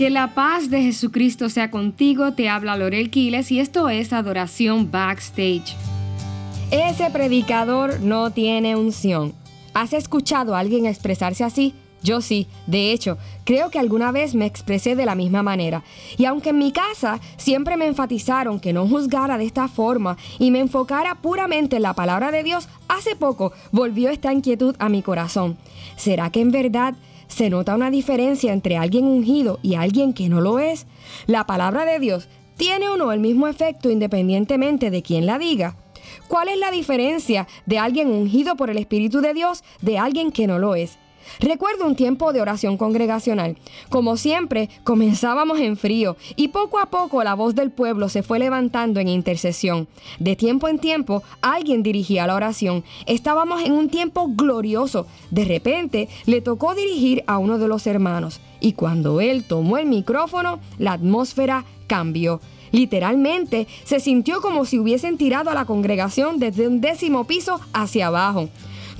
Que la paz de Jesucristo sea contigo, te habla Lorel Quiles y esto es Adoración Backstage. Ese predicador no tiene unción. ¿Has escuchado a alguien expresarse así? Yo sí, de hecho, creo que alguna vez me expresé de la misma manera. Y aunque en mi casa siempre me enfatizaron que no juzgara de esta forma y me enfocara puramente en la palabra de Dios, hace poco volvió esta inquietud a mi corazón. ¿Será que en verdad ¿Se nota una diferencia entre alguien ungido y alguien que no lo es? ¿La palabra de Dios tiene o no el mismo efecto independientemente de quién la diga? ¿Cuál es la diferencia de alguien ungido por el Espíritu de Dios de alguien que no lo es? Recuerdo un tiempo de oración congregacional. Como siempre, comenzábamos en frío y poco a poco la voz del pueblo se fue levantando en intercesión. De tiempo en tiempo, alguien dirigía la oración. Estábamos en un tiempo glorioso. De repente, le tocó dirigir a uno de los hermanos y cuando él tomó el micrófono, la atmósfera cambió. Literalmente, se sintió como si hubiesen tirado a la congregación desde un décimo piso hacia abajo.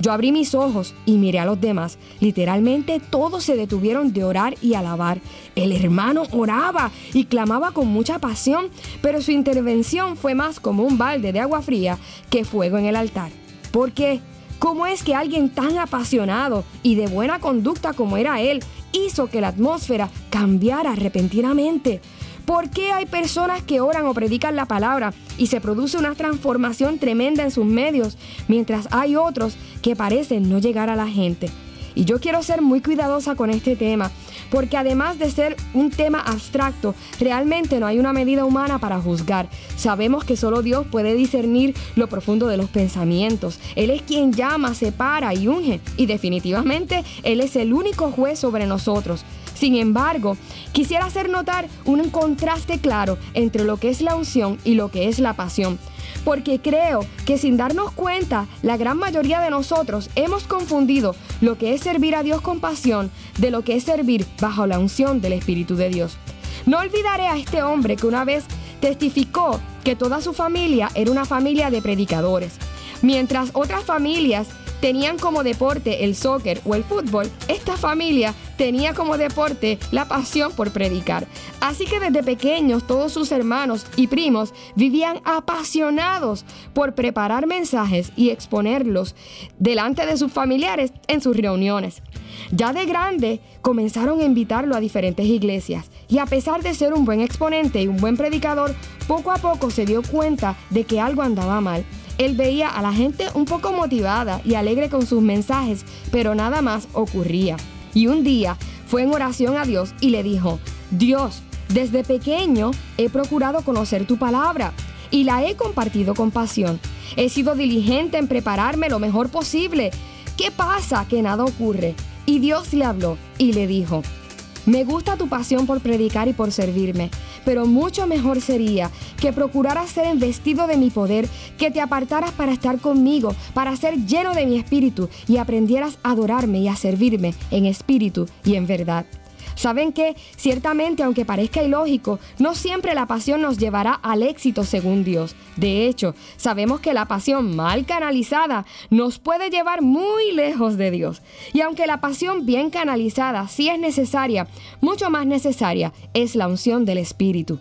Yo abrí mis ojos y miré a los demás. Literalmente todos se detuvieron de orar y alabar. El hermano oraba y clamaba con mucha pasión, pero su intervención fue más como un balde de agua fría que fuego en el altar. ¿Por qué? ¿Cómo es que alguien tan apasionado y de buena conducta como era él hizo que la atmósfera cambiara repentinamente? ¿Por qué hay personas que oran o predican la palabra y se produce una transformación tremenda en sus medios, mientras hay otros que parecen no llegar a la gente? Y yo quiero ser muy cuidadosa con este tema, porque además de ser un tema abstracto, realmente no hay una medida humana para juzgar. Sabemos que solo Dios puede discernir lo profundo de los pensamientos. Él es quien llama, separa y unge, y definitivamente Él es el único juez sobre nosotros. Sin embargo, quisiera hacer notar un contraste claro entre lo que es la unción y lo que es la pasión. Porque creo que sin darnos cuenta, la gran mayoría de nosotros hemos confundido lo que es servir a Dios con pasión de lo que es servir bajo la unción del Espíritu de Dios. No olvidaré a este hombre que una vez testificó que toda su familia era una familia de predicadores, mientras otras familias tenían como deporte el soccer o el fútbol, esta familia tenía como deporte la pasión por predicar. Así que desde pequeños todos sus hermanos y primos vivían apasionados por preparar mensajes y exponerlos delante de sus familiares en sus reuniones. Ya de grande comenzaron a invitarlo a diferentes iglesias y a pesar de ser un buen exponente y un buen predicador, poco a poco se dio cuenta de que algo andaba mal él veía a la gente un poco motivada y alegre con sus mensajes, pero nada más ocurría. Y un día fue en oración a Dios y le dijo, Dios, desde pequeño he procurado conocer tu palabra y la he compartido con pasión. He sido diligente en prepararme lo mejor posible. ¿Qué pasa? Que nada ocurre. Y Dios le habló y le dijo, me gusta tu pasión por predicar y por servirme, pero mucho mejor sería que procuraras ser investido de mi poder, que te apartaras para estar conmigo, para ser lleno de mi espíritu y aprendieras a adorarme y a servirme en espíritu y en verdad. ¿Saben que Ciertamente, aunque parezca ilógico, no siempre la pasión nos llevará al éxito según Dios. De hecho, sabemos que la pasión mal canalizada nos puede llevar muy lejos de Dios. Y aunque la pasión bien canalizada sí es necesaria, mucho más necesaria es la unción del Espíritu.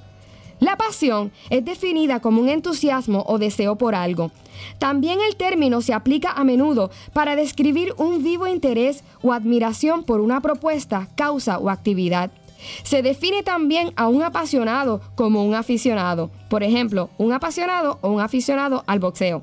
La pasión es definida como un entusiasmo o deseo por algo. También el término se aplica a menudo para describir un vivo interés o admiración por una propuesta, causa o actividad. Se define también a un apasionado como un aficionado. Por ejemplo, un apasionado o un aficionado al boxeo.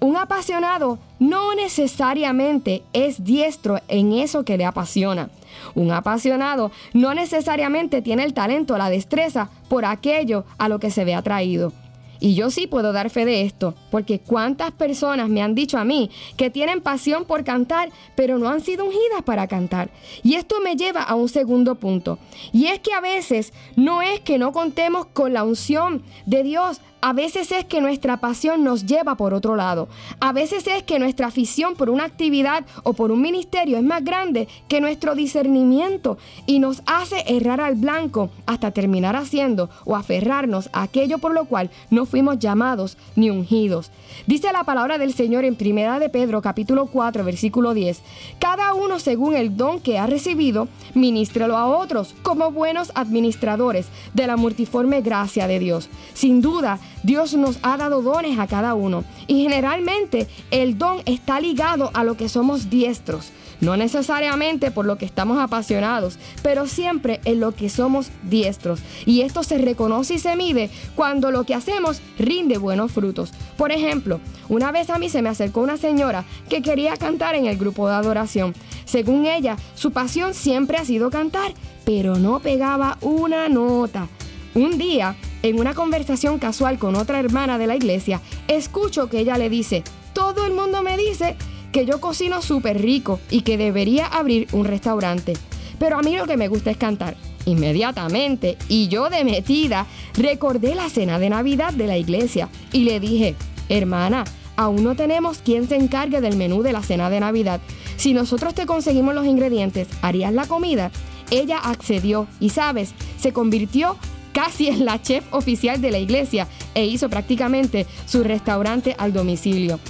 Un apasionado no necesariamente es diestro en eso que le apasiona. Un apasionado no necesariamente tiene el talento o la destreza por aquello a lo que se ve atraído. Y yo sí puedo dar fe de esto, porque cuántas personas me han dicho a mí que tienen pasión por cantar, pero no han sido ungidas para cantar. Y esto me lleva a un segundo punto. Y es que a veces no es que no contemos con la unción de Dios A veces es que nuestra pasión nos lleva por otro lado. A veces es que nuestra afición por una actividad o por un ministerio es más grande que nuestro discernimiento y nos hace errar al blanco hasta terminar haciendo o aferrarnos a aquello por lo cual no fuimos llamados ni ungidos. Dice la palabra del Señor en Primera de Pedro capítulo 4 versículo 10. Cada uno según el don que ha recibido, ministrelo a otros como buenos administradores de la multiforme gracia de Dios. Sin duda, Dios nos ha dado dones a cada uno y generalmente el don está ligado a lo que somos diestros. No necesariamente por lo que estamos apasionados, pero siempre en lo que somos diestros. Y esto se reconoce y se mide cuando lo que hacemos rinde buenos frutos. Por ejemplo, una vez a mí se me acercó una señora que quería cantar en el grupo de adoración. Según ella, su pasión siempre ha sido cantar, pero no pegaba una nota. Un día, en una conversación casual con otra hermana de la iglesia, escucho que ella le dice, todo el mundo me dice que yo cocino súper rico y que debería abrir un restaurante. Pero a mí lo que me gusta es cantar. Inmediatamente, y yo de metida, recordé la cena de Navidad de la iglesia y le dije, hermana, aún no tenemos quien se encargue del menú de la cena de Navidad. Si nosotros te conseguimos los ingredientes, ¿harías la comida? Ella accedió y, sabes, se convirtió casi en la chef oficial de la iglesia e hizo prácticamente su restaurante al domicilio.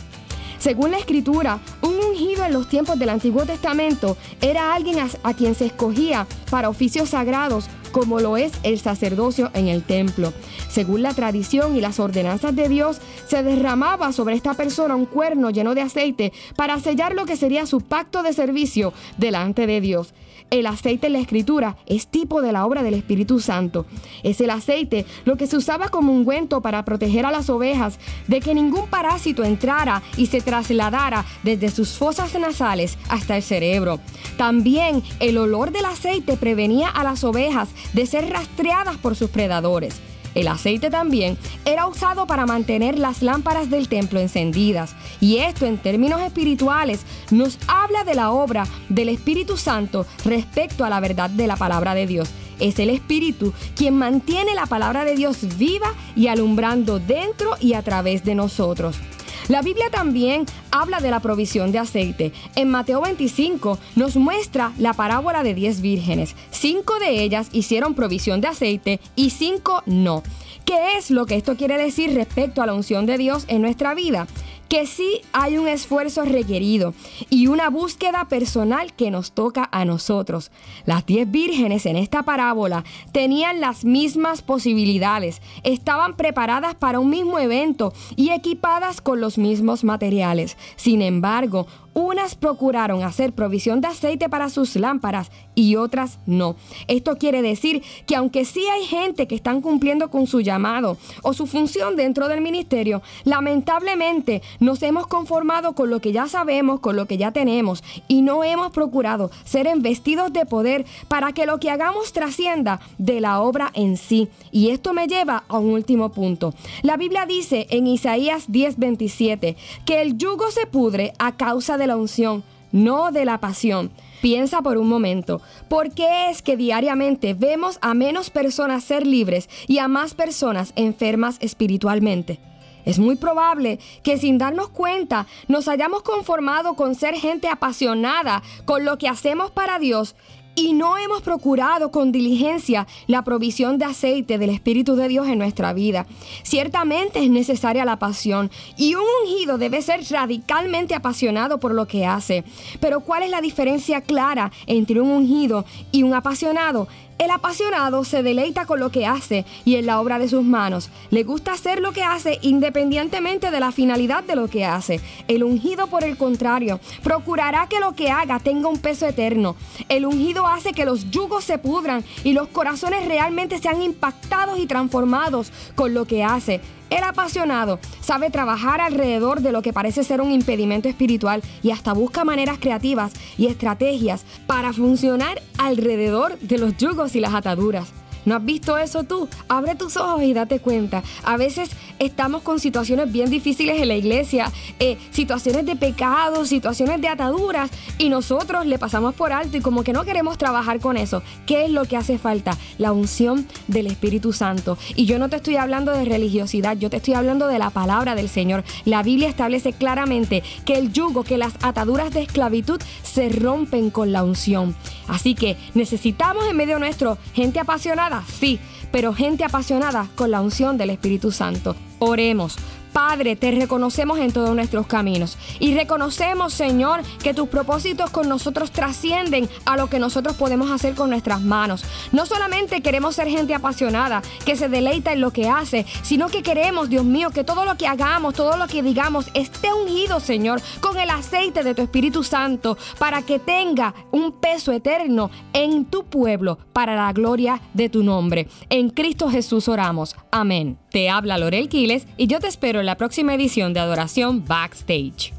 Según la escritura, un ungido en los tiempos del Antiguo Testamento era alguien a, quien se escogía para oficios sagrados como lo es el sacerdocio en el templo. Según la tradición y las ordenanzas de Dios, se derramaba sobre esta persona un cuerno lleno de aceite para sellar lo que sería su pacto de servicio delante de Dios. El aceite en la escritura es tipo de la obra del Espíritu Santo. Es el aceite lo que se usaba como ungüento para proteger a las ovejas de que ningún parásito entrara y se trasladara desde sus fosas nasales hasta el cerebro. También el olor del aceite prevenía a las ovejas de ser rastreadas por sus predadores. El aceite también era usado para mantener las lámparas del templo encendidas. Y esto en términos espirituales nos habla de la obra del Espíritu Santo respecto a la verdad de la palabra de Dios. Es el Espíritu quien mantiene la palabra de Dios viva y alumbrando dentro y a través de nosotros. La Biblia también habla de la provisión de aceite. En Mateo 25 nos muestra la parábola de 10 vírgenes. Cinco de ellas hicieron provisión de aceite y cinco no. ¿Qué es lo que esto quiere decir respecto a la unción de Dios en nuestra vida? Que sí hay un esfuerzo requerido y una búsqueda personal que nos toca a nosotros. Las diez vírgenes en esta parábola tenían las mismas posibilidades, estaban preparadas para un mismo evento y equipadas con los mismos materiales. Sin embargo, unas procuraron hacer provisión de aceite para sus lámparas y otras no. Esto quiere decir que aunque sí hay gente que están cumpliendo con su llamado o su función dentro del ministerio, lamentablemente nos hemos conformado con lo que ya sabemos, con lo que ya tenemos y no hemos procurado ser investidos de poder para que lo que hagamos trascienda de la obra en sí. Y esto me lleva a un último punto. La Biblia dice en Isaías 10:27 que el yugo se pudre a causa de de la unción, no de la pasión. Piensa por un momento, ¿por qué es que diariamente vemos a menos personas ser libres y a más personas enfermas espiritualmente? Es muy probable que sin darnos cuenta nos hayamos conformado con ser gente apasionada con lo que hacemos para Dios y no hemos procurado con diligencia la provisión de aceite del Espíritu de Dios en nuestra vida. Ciertamente es necesaria la pasión y un ungido debe ser radicalmente apasionado por lo que hace. Pero ¿cuál es la diferencia clara entre un ungido y un apasionado? El apasionado se deleita con lo que hace y en la obra de sus manos. Le gusta hacer lo que hace independientemente de la finalidad de lo que hace. El ungido, por el contrario, procurará que lo que haga tenga un peso eterno. El ungido hace que los yugos se pudran y los corazones realmente sean impactados y transformados con lo que hace. El apasionado sabe trabajar alrededor de lo que parece ser un impedimento espiritual y hasta busca maneras creativas y estrategias para funcionar alrededor de los yugos y las ataduras. ¿No has visto eso tú? Abre tus ojos y date cuenta. A veces estamos con situaciones bien difíciles en la iglesia, eh, situaciones de pecado, situaciones de ataduras, y nosotros le pasamos por alto y como que no queremos trabajar con eso. ¿Qué es lo que hace falta? La unción del Espíritu Santo. Y yo no te estoy hablando de religiosidad, yo te estoy hablando de la palabra del Señor. La Biblia establece claramente que el yugo, que las ataduras de esclavitud se rompen con la unción. Así que necesitamos en medio nuestro gente apasionada, sí, pero gente apasionada con la unción del Espíritu Santo. Oremos. Padre, te reconocemos en todos nuestros caminos y reconocemos, Señor, que tus propósitos con nosotros trascienden a lo que nosotros podemos hacer con nuestras manos. No solamente queremos ser gente apasionada, que se deleita en lo que hace, sino que queremos, Dios mío, que todo lo que hagamos, todo lo que digamos esté ungido, Señor, con el aceite de tu Espíritu Santo, para que tenga un peso eterno en tu pueblo, para la gloria de tu nombre. En Cristo Jesús oramos. Amén. Te habla Lorel Quiles y yo te espero en la próxima edición de Adoración Backstage.